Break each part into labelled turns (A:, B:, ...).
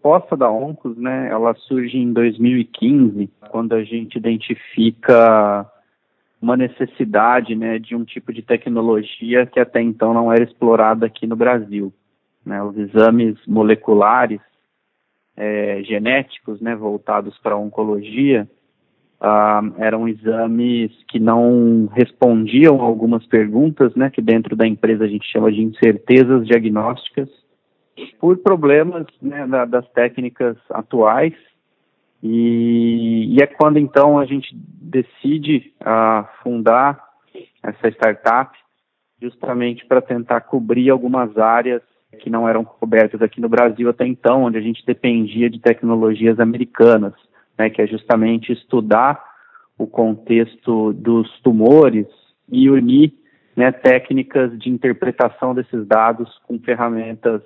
A: proposta da Oncos, né, ela surge em 2015, quando a gente identifica uma necessidade, né, de um tipo de tecnologia que até então não era explorada aqui no Brasil. Né, os exames moleculares é, genéticos, né, voltados para a oncologia, ah, eram exames que não respondiam algumas perguntas, né, que dentro da empresa a gente chama de incertezas diagnósticas, por problemas né, da, das técnicas atuais. E, e, é quando então a gente decide uh, fundar essa startup, justamente para tentar cobrir algumas áreas que não eram cobertas aqui no Brasil até então, onde a gente dependia de tecnologias americanas, né, que é justamente estudar o contexto dos tumores e unir né, técnicas de interpretação desses dados com ferramentas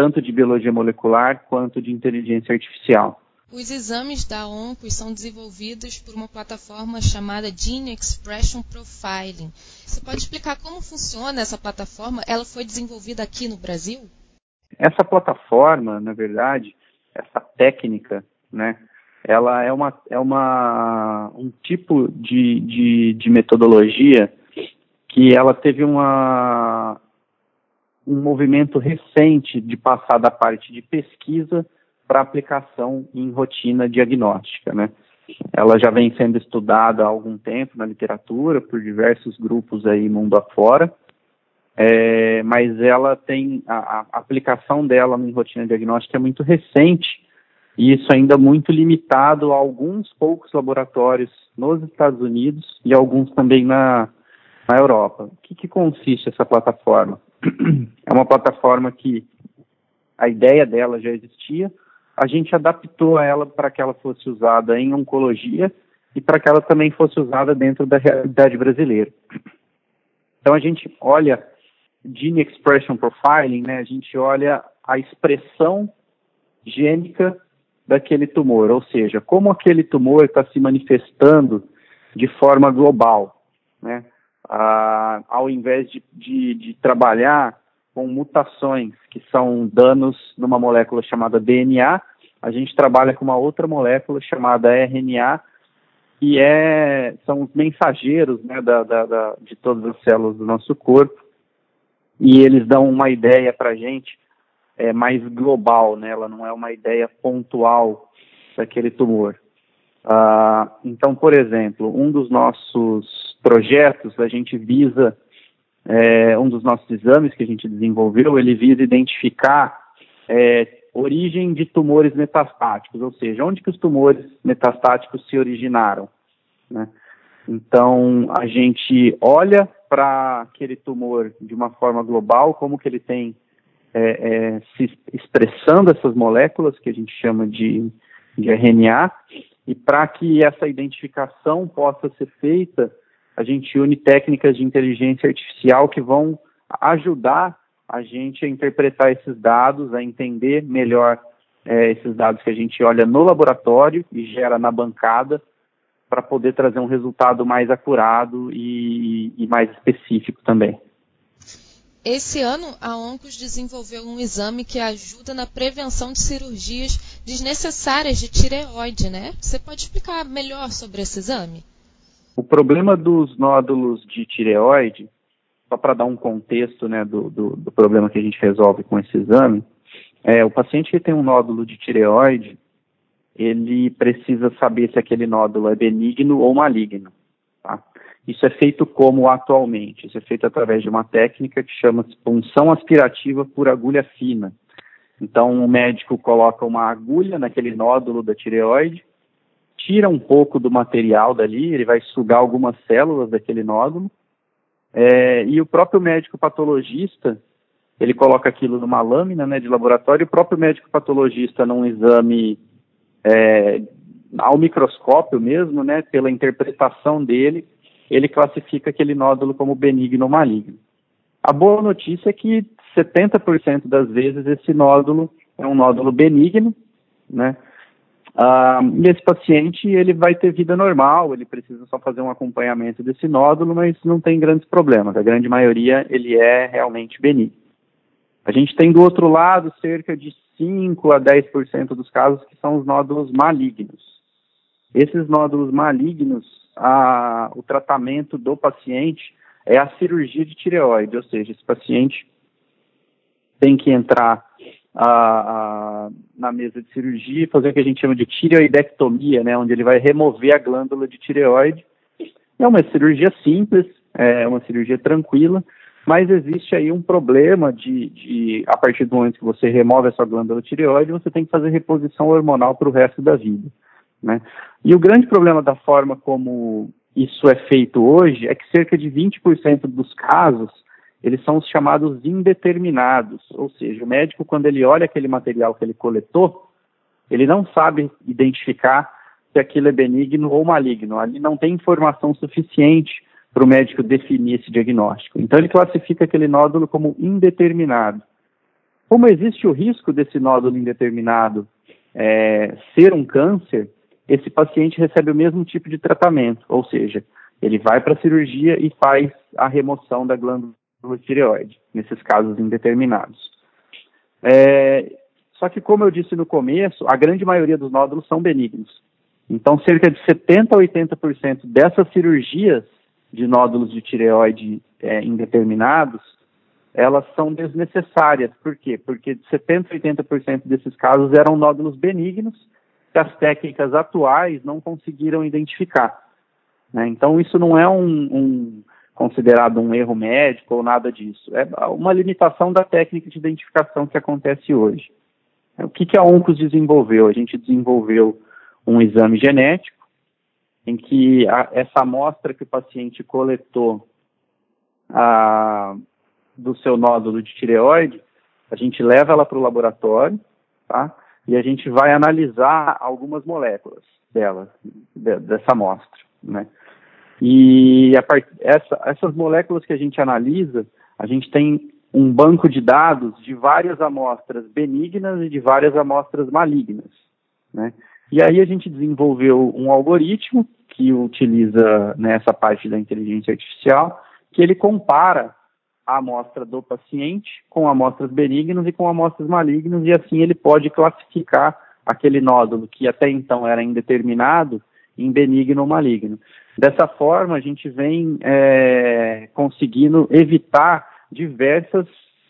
A: tanto de biologia molecular quanto de inteligência artificial.
B: Os exames da ONCOS são desenvolvidos por uma plataforma chamada Gene Expression Profiling. Você pode explicar como funciona essa plataforma? Ela foi desenvolvida aqui no Brasil?
A: Essa plataforma, na verdade, essa técnica, né, ela é uma, é uma um tipo de, de, de metodologia que ela teve uma um movimento recente de passar da parte de pesquisa para aplicação em rotina diagnóstica, né? Ela já vem sendo estudada há algum tempo na literatura por diversos grupos aí mundo afora, é, mas ela tem a, a, aplicação dela em rotina diagnóstica é muito recente e isso ainda muito limitado a alguns poucos laboratórios nos Estados Unidos e alguns também na, na Europa. O que, que consiste essa plataforma? É uma plataforma que a ideia dela já existia, a gente adaptou ela para que ela fosse usada em oncologia e para que ela também fosse usada dentro da realidade brasileira. Então a gente olha Gene Expression Profiling, né, a gente olha a expressão gênica daquele tumor, ou seja, como aquele tumor está se manifestando de forma global, né? ah, ao invés de, de, de, trabalhar com mutações, que são danos numa molécula chamada DNA, a gente trabalha com uma outra molécula chamada RNA, que é, são os mensageiros né, da, da, da, de todas as células do nosso corpo, e eles dão uma ideia para a gente é, mais global, né? ela não é uma ideia pontual daquele tumor. Ah, então, por exemplo, um dos nossos projetos, a gente visa, é, um dos nossos exames que a gente desenvolveu, ele visa identificar é, origem de tumores metastáticos, ou seja, onde que os tumores metastáticos se originaram. Né? Então, a gente olha para aquele tumor de uma forma global, como que ele tem é, é, se expressando essas moléculas que a gente chama de, de RNA, e para que essa identificação possa ser feita, a gente une técnicas de inteligência artificial que vão ajudar a gente a interpretar esses dados, a entender melhor é, esses dados que a gente olha no laboratório e gera na bancada, para poder trazer um resultado mais acurado e, e mais específico também.
B: Esse ano, a Oncos desenvolveu um exame que ajuda na prevenção de cirurgias desnecessárias de tireoide, né? Você pode explicar melhor sobre esse exame?
A: O problema dos nódulos de tireoide, só para dar um contexto né, do, do, do, problema que a gente resolve com esse exame, é o paciente que tem um nódulo de tireoide, ele precisa saber se aquele nódulo é benigno ou maligno. Tá? Isso é feito como atualmente? Isso é feito através de uma técnica que chama punção aspirativa por agulha fina. Então, o médico coloca uma agulha naquele nódulo da tireoide, tira um pouco do material dali, ele vai sugar algumas células daquele nódulo, é, e o próprio médico patologista, ele coloca aquilo numa lâmina né, de laboratório, e o próprio médico patologista, num exame é, ao microscópio mesmo, né, pela interpretação dele, ele classifica aquele nódulo como benigno ou maligno. A boa notícia é que 70% das vezes esse nódulo é um nódulo benigno, né, ah, e esse paciente ele vai ter vida normal, ele precisa só fazer um acompanhamento desse nódulo, mas não tem grandes problemas. A grande maioria ele é realmente benigno. A gente tem do outro lado cerca de 5 a 10% dos casos que são os nódulos malignos. Esses nódulos malignos, a, o tratamento do paciente é a cirurgia de tireoide, ou seja, esse paciente tem que entrar a, a, na mesa de cirurgia e fazer o que a gente chama de tireoidectomia, né, onde ele vai remover a glândula de tireoide. É uma cirurgia simples, é uma cirurgia tranquila, mas existe aí um problema de, de, a partir do momento que você remove essa glândula tireoide, você tem que fazer reposição hormonal para o resto da vida. Né? E o grande problema da forma como isso é feito hoje é que cerca de 20% dos casos eles são os chamados indeterminados, ou seja, o médico quando ele olha aquele material que ele coletou, ele não sabe identificar se aquilo é benigno ou maligno. Ali não tem informação suficiente para o médico definir esse diagnóstico. Então ele classifica aquele nódulo como indeterminado. Como existe o risco desse nódulo indeterminado é, ser um câncer, esse paciente recebe o mesmo tipo de tratamento, ou seja, ele vai para a cirurgia e faz a remoção da glândula tireoide, nesses casos indeterminados. É, só que, como eu disse no começo, a grande maioria dos nódulos são benignos. Então, cerca de 70 a 80% dessas cirurgias de nódulos de tireoide é, indeterminados, elas são desnecessárias. Por quê? Porque 70 a 80% desses casos eram nódulos benignos que as técnicas atuais não conseguiram identificar. Né? Então, isso não é um, um, considerado um erro médico ou nada disso. É uma limitação da técnica de identificação que acontece hoje. O que, que a ONCOS desenvolveu? A gente desenvolveu um exame genético em que a, essa amostra que o paciente coletou a, do seu nódulo de tireoide, a gente leva ela para o laboratório, tá? E a gente vai analisar algumas moléculas dela, de, dessa amostra, né? E part... essa, essas moléculas que a gente analisa, a gente tem um banco de dados de várias amostras benignas e de várias amostras malignas, né? E aí a gente desenvolveu um algoritmo que utiliza nessa né, parte da inteligência artificial, que ele compara a amostra do paciente com amostras benignas e com amostras malignas, e assim ele pode classificar aquele nódulo que até então era indeterminado em benigno ou maligno. Dessa forma, a gente vem é, conseguindo evitar diversas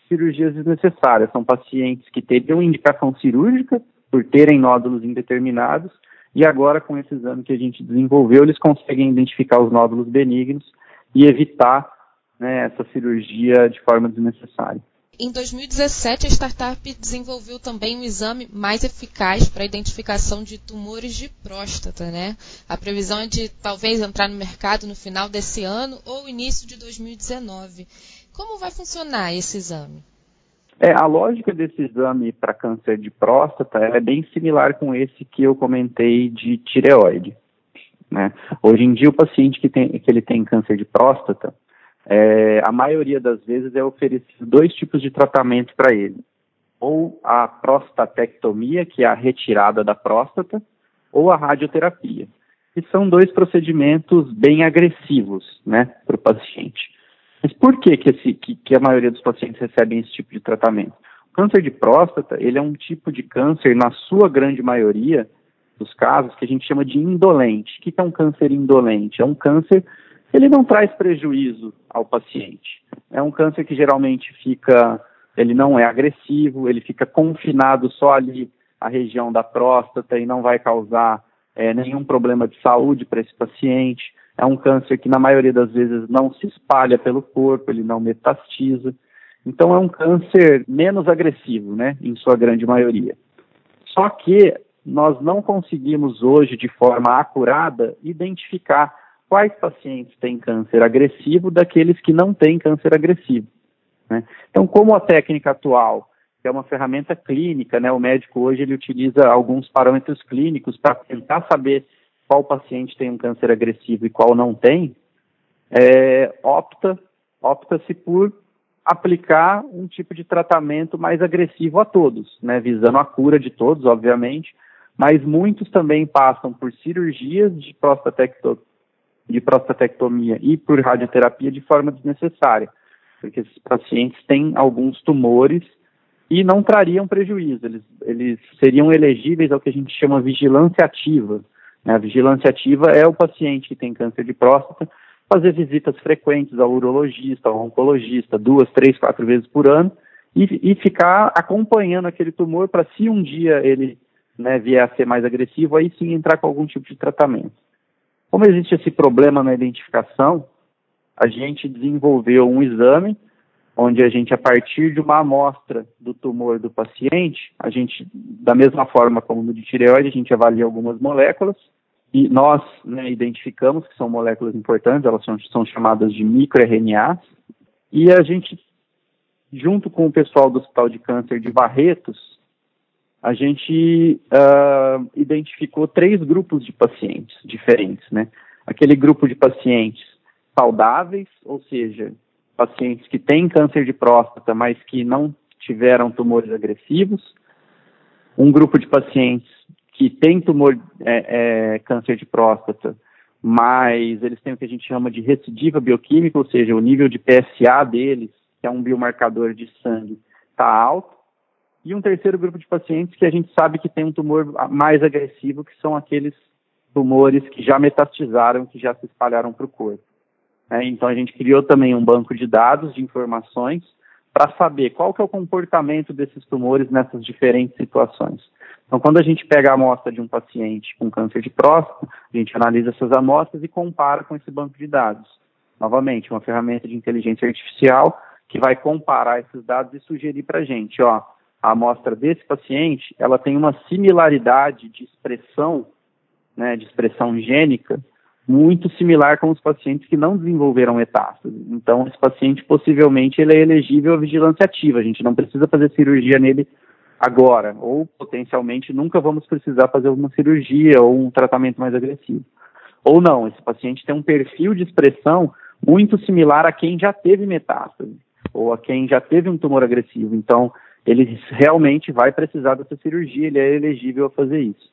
A: cirurgias desnecessárias. São pacientes que teriam indicação cirúrgica por terem nódulos indeterminados, e agora, com esse exame que a gente desenvolveu, eles conseguem identificar os nódulos benignos e evitar né, essa cirurgia de forma desnecessária.
B: Em 2017, a startup desenvolveu também um exame mais eficaz para a identificação de tumores de próstata, né? A previsão é de talvez entrar no mercado no final desse ano ou início de 2019. Como vai funcionar esse exame?
A: É, a lógica desse exame para câncer de próstata é bem similar com esse que eu comentei de tireoide. Né? Hoje em dia, o paciente que, tem, que ele tem câncer de próstata, é, a maioria das vezes é oferecido dois tipos de tratamento para ele. Ou a prostatectomia, que é a retirada da próstata, ou a radioterapia. E são dois procedimentos bem agressivos né, para o paciente. Mas por que, que, esse, que, que a maioria dos pacientes recebem esse tipo de tratamento? O câncer de próstata, ele é um tipo de câncer, na sua grande maioria dos casos, que a gente chama de indolente. O que é um câncer indolente? É um câncer que ele não traz prejuízo ao paciente. É um câncer que geralmente fica, ele não é agressivo, ele fica confinado só ali à região da próstata e não vai causar é, nenhum problema de saúde para esse paciente. É um câncer que, na maioria das vezes, não se espalha pelo corpo, ele não metastiza. Então, é um câncer menos agressivo, né, em sua grande maioria. Só que nós não conseguimos hoje, de forma acurada, identificar quais pacientes têm câncer agressivo daqueles que não têm câncer agressivo. Né? Então, como a técnica atual que é uma ferramenta clínica, né? O médico hoje ele utiliza alguns parâmetros clínicos para tentar saber qual paciente tem um câncer agressivo e qual não tem, é, opta opta-se por aplicar um tipo de tratamento mais agressivo a todos, né, visando a cura de todos, obviamente, mas muitos também passam por cirurgias de, prostatecto, de prostatectomia e por radioterapia de forma desnecessária, porque esses pacientes têm alguns tumores e não trariam prejuízo. Eles, eles seriam elegíveis ao que a gente chama vigilância ativa. Né? A vigilância ativa é o paciente que tem câncer de próstata fazer visitas frequentes ao urologista, ao oncologista, duas, três, quatro vezes por ano e, e ficar acompanhando aquele tumor para se um dia ele né, vier a ser mais agressivo, aí sim entrar com algum tipo de tratamento. Como existe esse problema na identificação, a gente desenvolveu um exame onde a gente, a partir de uma amostra do tumor do paciente, a gente, da mesma forma como no de tireoide, a gente avalia algumas moléculas e nós né, identificamos que são moléculas importantes, elas são, são chamadas de microRNAs, e a gente, junto com o pessoal do Hospital de Câncer de Barretos, a gente uh, identificou três grupos de pacientes diferentes, né? Aquele grupo de pacientes saudáveis, ou seja, pacientes que têm câncer de próstata, mas que não tiveram tumores agressivos, um grupo de pacientes que têm tumor, é, é, câncer de próstata, mas eles têm o que a gente chama de recidiva bioquímica, ou seja, o nível de PSA deles, que é um biomarcador de sangue, está alto, e um terceiro grupo de pacientes que a gente sabe que tem um tumor mais agressivo, que são aqueles tumores que já metastizaram, que já se espalharam para o corpo. É, então a gente criou também um banco de dados, de informações, para saber qual que é o comportamento desses tumores nessas diferentes situações. Então, quando a gente pega a amostra de um paciente com câncer de próstata, a gente analisa essas amostras e compara com esse banco de dados. Novamente, uma ferramenta de inteligência artificial que vai comparar esses dados e sugerir para a gente, ó, a amostra desse paciente, ela tem uma similaridade de expressão, né, de expressão gênica, muito similar com os pacientes que não desenvolveram metástase. Então, esse paciente possivelmente ele é elegível à vigilância ativa. A gente não precisa fazer cirurgia nele agora, ou potencialmente nunca vamos precisar fazer uma cirurgia ou um tratamento mais agressivo. Ou não, esse paciente tem um perfil de expressão muito similar a quem já teve metástase, ou a quem já teve um tumor agressivo. Então, ele realmente vai precisar dessa cirurgia, ele é elegível a fazer isso.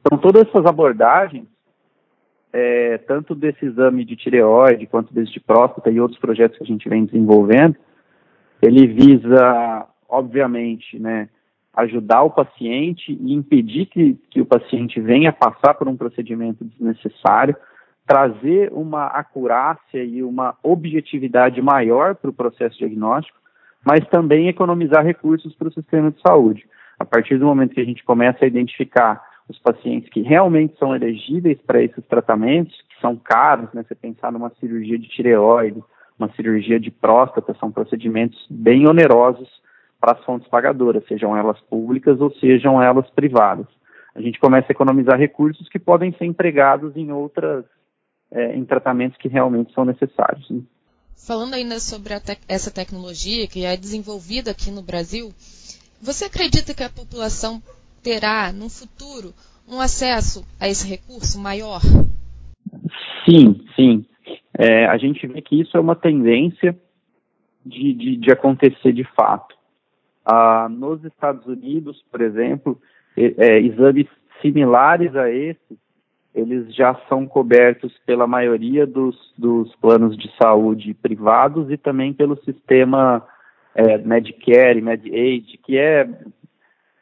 A: Então, todas essas abordagens, é, tanto desse exame de tireoide, quanto desse de próstata e outros projetos que a gente vem desenvolvendo, ele visa, obviamente, né, ajudar o paciente e impedir que, que o paciente venha passar por um procedimento desnecessário, trazer uma acurácia e uma objetividade maior para o processo diagnóstico, mas também economizar recursos para o sistema de saúde. A partir do momento que a gente começa a identificar os pacientes que realmente são elegíveis para esses tratamentos, que são caros, né? Você pensar numa cirurgia de tireoide, uma cirurgia de próstata, são procedimentos bem onerosos para as fontes pagadoras, sejam elas públicas ou sejam elas privadas. A gente começa a economizar recursos que podem ser empregados em outras, é, em tratamentos que realmente são necessários. Né?
B: Falando ainda sobre te essa tecnologia que é desenvolvida aqui no Brasil, você acredita que a população terá, no futuro, um acesso a esse recurso maior?
A: Sim, sim. É, a gente vê que isso é uma tendência de, de, de acontecer de fato. Ah, nos Estados Unidos, por exemplo, é, exames similares a esse eles já são cobertos pela maioria dos, dos planos de saúde privados e também pelo sistema é, Medicare Medicaid, que é,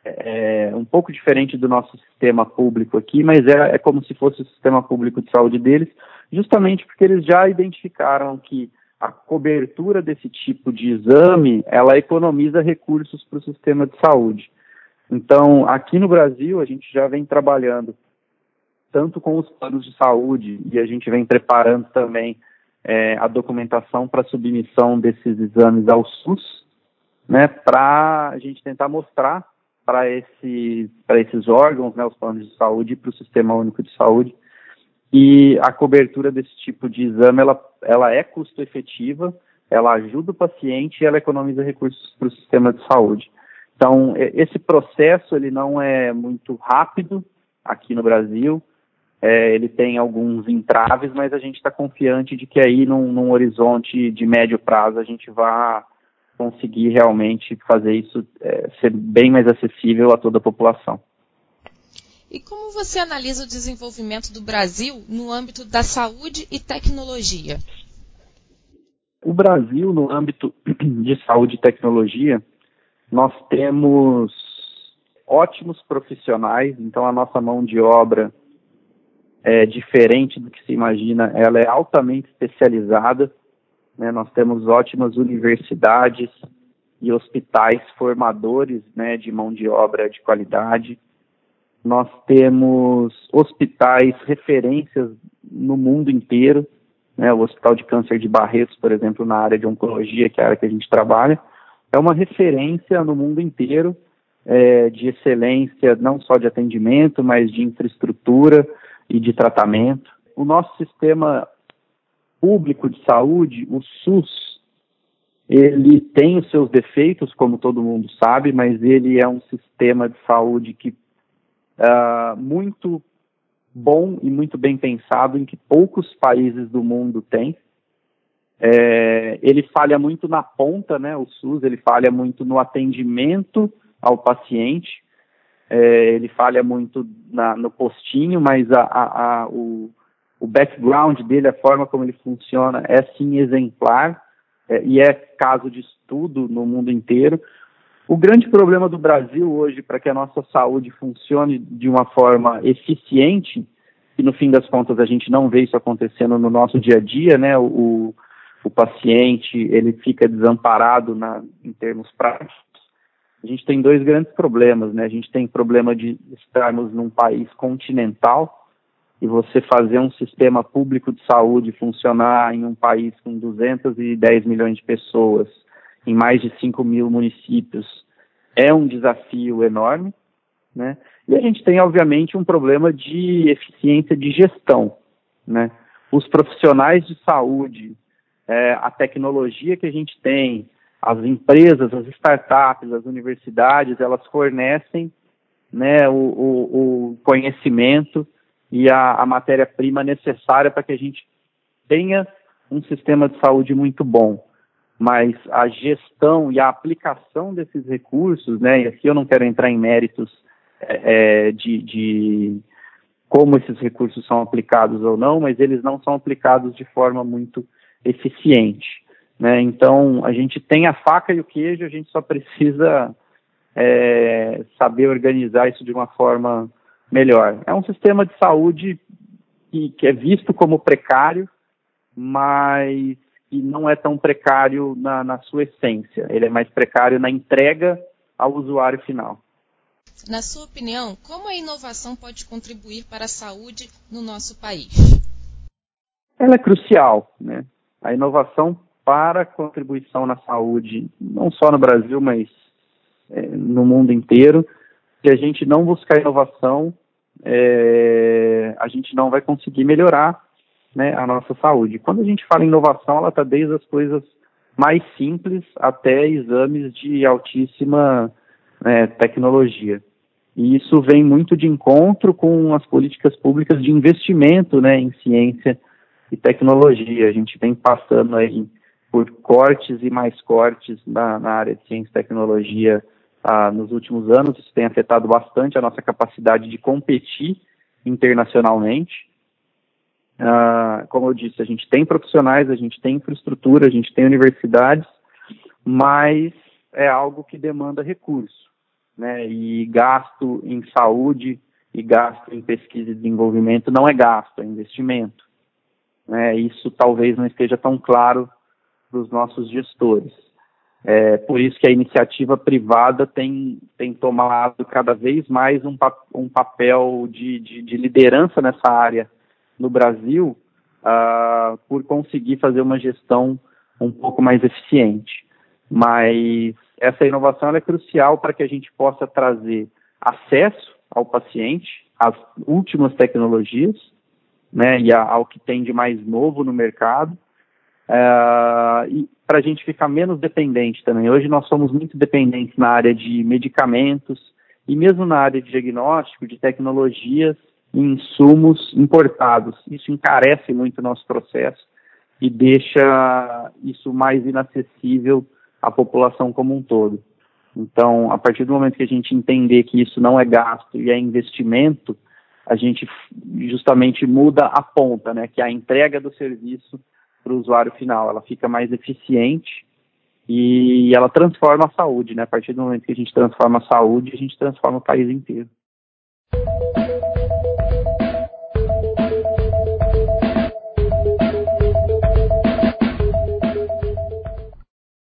A: é, um pouco diferente do nosso sistema público aqui, mas é, é como se fosse o sistema público de saúde deles, justamente porque eles já identificaram que a cobertura desse tipo de exame, ela economiza recursos para o sistema de saúde. Então, aqui no Brasil, a gente já vem trabalhando tanto com os planos de saúde, e a gente vem preparando também é, a documentação para submissão desses exames ao SUS, né, para a gente tentar mostrar para esse, esses órgãos, né, os planos de saúde e para o Sistema Único de Saúde, e a cobertura desse tipo de exame, ela, ela é custo efetiva, ela ajuda o paciente e ela economiza recursos para o sistema de saúde. Então, esse processo, ele não é muito rápido aqui no Brasil, é, ele tem alguns entraves, mas a gente está confiante de que aí num, num, horizonte de médio prazo a gente vai conseguir realmente fazer isso é, ser bem mais acessível a toda a população.
B: E como você analisa o desenvolvimento do Brasil no âmbito da saúde e tecnologia?
A: O Brasil, no âmbito de saúde e tecnologia, nós temos ótimos profissionais, então a nossa mão de obra é diferente do que se imagina, ela é altamente especializada. Né? Nós temos ótimas universidades e hospitais formadores né, de mão de obra de qualidade. Nós temos hospitais referências no mundo inteiro, né, o Hospital de Câncer de Barretos, por exemplo, na área de oncologia, que é a área que a gente trabalha, é uma referência no mundo inteiro é, de excelência, não só de atendimento, mas de infraestrutura e de tratamento. O nosso sistema público de saúde, o SUS, ele tem os seus defeitos, como todo mundo sabe, mas ele é um sistema de saúde que uh, muito bom e muito bem pensado, em que poucos países do mundo têm. É, ele falha muito na ponta, né? O SUS ele falha muito no atendimento ao paciente, é, ele falha muito na, no postinho, mas a, a, a, o, o background dele, a forma como ele funciona, é sim exemplar é, e é caso de estudo no mundo inteiro. O grande problema do Brasil hoje para que a nossa saúde funcione de uma forma eficiente, e no fim das contas a gente não vê isso acontecendo no nosso dia a dia, né? O, o paciente ele fica desamparado na, em termos práticos. A gente tem dois grandes problemas, né? A gente tem problema de estarmos num país continental e você fazer um sistema público de saúde funcionar em um país com 210 milhões de pessoas, em mais de 5 mil municípios, é um desafio enorme, né? E a gente tem, obviamente, um problema de eficiência de gestão, né? Os profissionais de saúde, é, a tecnologia que a gente tem, as empresas, as startups, as universidades, elas fornecem né, o, o, o conhecimento e a, a matéria-prima necessária para que a gente tenha um sistema de saúde muito bom. Mas a gestão e a aplicação desses recursos, né, e aqui eu não quero entrar em méritos é, é, de, de como esses recursos são aplicados ou não, mas eles não são aplicados de forma muito eficiente. Né? Então, a gente tem a faca e o queijo, a gente só precisa é, saber organizar isso de uma forma melhor. É um sistema de saúde que, que é visto como precário, mas que não é tão precário na, na sua essência. Ele é mais precário na entrega ao usuário final.
B: Na sua opinião, como a inovação pode contribuir para a saúde no nosso país?
A: Ela é crucial, né? A inovação para contribuição na saúde, não só no Brasil, mas é, no mundo inteiro. Se a gente não buscar inovação, é, a gente não vai conseguir melhorar né, a nossa saúde. Quando a gente fala em inovação, ela está desde as coisas mais simples até exames de altíssima né, tecnologia. E isso vem muito de encontro com as políticas públicas de investimento né, em ciência e tecnologia. A gente vem passando aí por cortes e mais cortes na, na área de ciência e tecnologia ah, nos últimos anos. Isso tem afetado bastante a nossa capacidade de competir internacionalmente. Ah, como eu disse, a gente tem profissionais, a gente tem infraestrutura, a gente tem universidades, mas é algo que demanda recurso, né? E gasto em saúde e gasto em pesquisa e desenvolvimento não é gasto, é investimento. Né? Isso talvez não esteja tão claro para os nossos gestores. É, por isso que a iniciativa privada tem, tem tomado cada vez mais um, um papel de, de, de, liderança nessa área no Brasil, uh, por conseguir fazer uma gestão um pouco mais eficiente. Mas essa inovação é crucial para que a gente possa trazer acesso ao paciente às últimas tecnologias, né, e ao que tem de mais novo no mercado, uh, e para a gente ficar menos dependente também. Hoje nós somos muito dependentes na área de medicamentos e mesmo na área de diagnóstico, de tecnologias e insumos importados. Isso encarece muito o nosso processo e deixa isso mais inacessível à população como um todo. Então, a partir do momento que a gente entender que isso não é gasto e é investimento, a gente justamente muda a ponta, né, que é a entrega do serviço para o usuário final. Ela fica mais eficiente e ela transforma a saúde, né? A partir do momento que a gente transforma a saúde, a gente transforma o país inteiro.